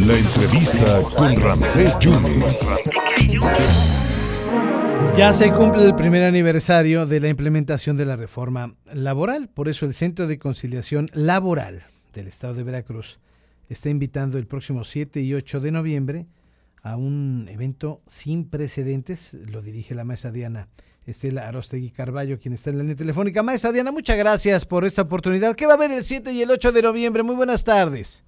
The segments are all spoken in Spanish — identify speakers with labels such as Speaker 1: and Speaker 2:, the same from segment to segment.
Speaker 1: La entrevista con Ramsés Yunes.
Speaker 2: Ya se cumple el primer aniversario de la implementación de la reforma laboral, por eso el Centro de Conciliación Laboral del Estado de Veracruz está invitando el próximo 7 y 8 de noviembre a un evento sin precedentes, lo dirige la maestra Diana Estela Arostegui Carballo, quien está en la línea telefónica. Maestra Diana, muchas gracias por esta oportunidad. ¿Qué va a haber el 7 y el 8 de noviembre? Muy buenas tardes.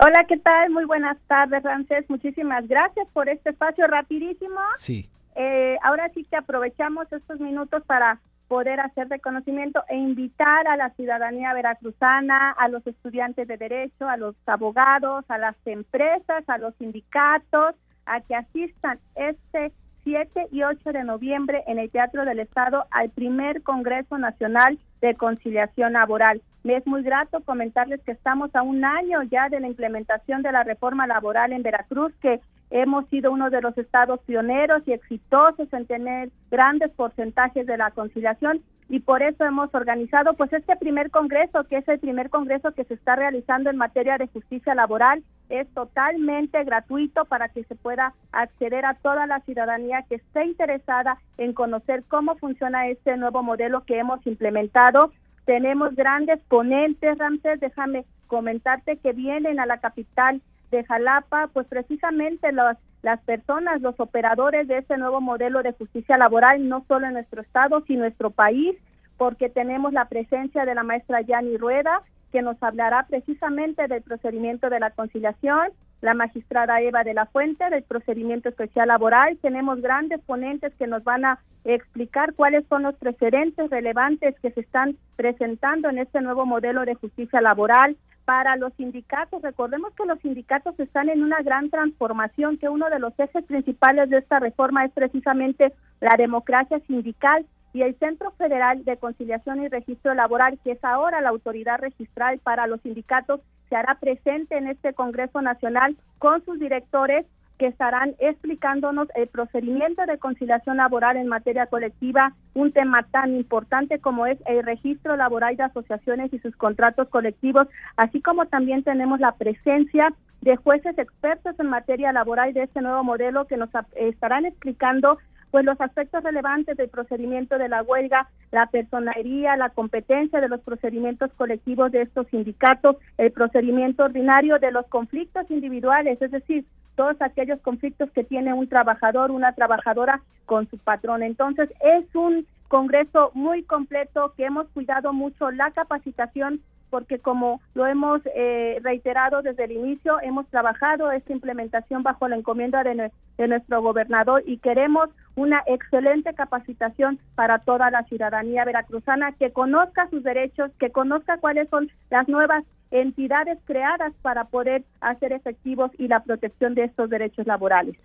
Speaker 3: Hola, ¿qué tal? Muy buenas tardes, Ramsés. Muchísimas gracias por este espacio rapidísimo.
Speaker 2: Sí.
Speaker 3: Eh, ahora sí que aprovechamos estos minutos para poder hacer reconocimiento e invitar a la ciudadanía veracruzana, a los estudiantes de derecho, a los abogados, a las empresas, a los sindicatos, a que asistan este 7 y 8 de noviembre en el Teatro del Estado al primer Congreso Nacional de Conciliación Laboral. Me es muy grato comentarles que estamos a un año ya de la implementación de la reforma laboral en Veracruz, que hemos sido uno de los estados pioneros y exitosos en tener grandes porcentajes de la conciliación y por eso hemos organizado pues este primer congreso que es el primer congreso que se está realizando en materia de justicia laboral. Es totalmente gratuito para que se pueda acceder a toda la ciudadanía que esté interesada en conocer cómo funciona este nuevo modelo que hemos implementado. Tenemos grandes ponentes Ramsés déjame comentarte que vienen a la capital de Jalapa, pues precisamente los, las personas, los operadores de este nuevo modelo de justicia laboral, no solo en nuestro estado, sino en nuestro país, porque tenemos la presencia de la maestra Yani Rueda, que nos hablará precisamente del procedimiento de la conciliación, la magistrada Eva de la Fuente del procedimiento especial laboral. Tenemos grandes ponentes que nos van a explicar cuáles son los precedentes relevantes que se están presentando en este nuevo modelo de justicia laboral para los sindicatos. Recordemos que los sindicatos están en una gran transformación, que uno de los ejes principales de esta reforma es precisamente la democracia sindical y el Centro Federal de Conciliación y Registro Laboral, que es ahora la autoridad registral para los sindicatos, se hará presente en este Congreso Nacional con sus directores que estarán explicándonos el procedimiento de conciliación laboral en materia colectiva, un tema tan importante como es el registro laboral de asociaciones y sus contratos colectivos, así como también tenemos la presencia de jueces expertos en materia laboral de este nuevo modelo que nos estarán explicando pues los aspectos relevantes del procedimiento de la huelga, la personería, la competencia de los procedimientos colectivos de estos sindicatos, el procedimiento ordinario de los conflictos individuales, es decir, todos aquellos conflictos que tiene un trabajador, una trabajadora con su patrón. Entonces, es un congreso muy completo que hemos cuidado mucho la capacitación porque como lo hemos eh, reiterado desde el inicio, hemos trabajado esta implementación bajo la encomienda de, de, nuestro gobernador y queremos una excelente capacitación para toda la ciudadanía veracruzana que conozca sus derechos, que conozca cuáles son las nuevas entidades creadas para poder hacer efectivos y la protección de estos derechos laborales.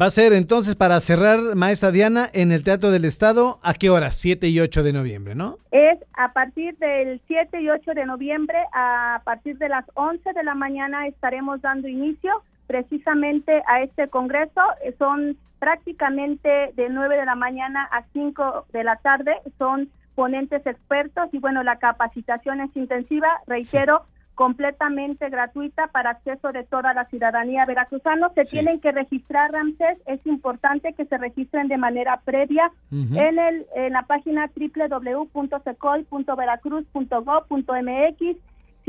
Speaker 2: Va a ser entonces para cerrar, maestra Diana, en el Teatro del Estado, ¿a qué hora? 7 y 8 de noviembre, ¿no?
Speaker 3: Es a partir del 7 y 8 de noviembre, a partir de las 11 de la mañana estaremos dando inicio precisamente a este congreso. Son prácticamente de 9 de la mañana a 5 de la tarde, son ponentes expertos y bueno, la capacitación es intensiva, reitero, completamente gratuita para acceso de toda la ciudadanía veracruzana. Se tienen que registrar, Ramsés. Es importante que se registren de manera previa en, el, en la página www.secol.veracruz.gov.mx.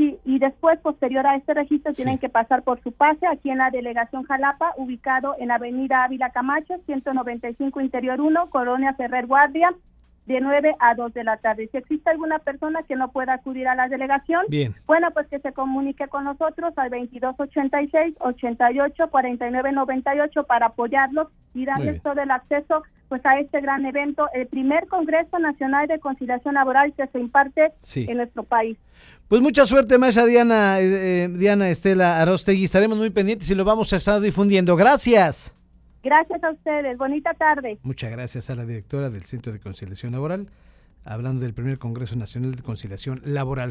Speaker 3: Sí, y después, posterior a este registro, tienen que pasar por su pase aquí en la delegación Jalapa, ubicado en Avenida Ávila Camacho, 195 Interior 1, Colonia Ferrer Guardia, de 9 a 2 de la tarde. Si existe alguna persona que no pueda acudir a la delegación,
Speaker 2: Bien.
Speaker 3: bueno, pues que se comunique con nosotros al 2286 88 49 98 para apoyarlos y darles todo el acceso pues a este gran evento, el primer Congreso Nacional de Conciliación Laboral que se imparte en nuestro país.
Speaker 2: Pues mucha suerte, maestra Diana, eh, eh, Diana Estela Arostegui. Estaremos muy pendientes y lo vamos a estar difundiendo. Gracias.
Speaker 3: Gracias a ustedes. Bonita tarde.
Speaker 2: Muchas gracias a la directora del Centro de Conciliación Laboral, hablando del primer Congreso Nacional de Conciliación Laboral.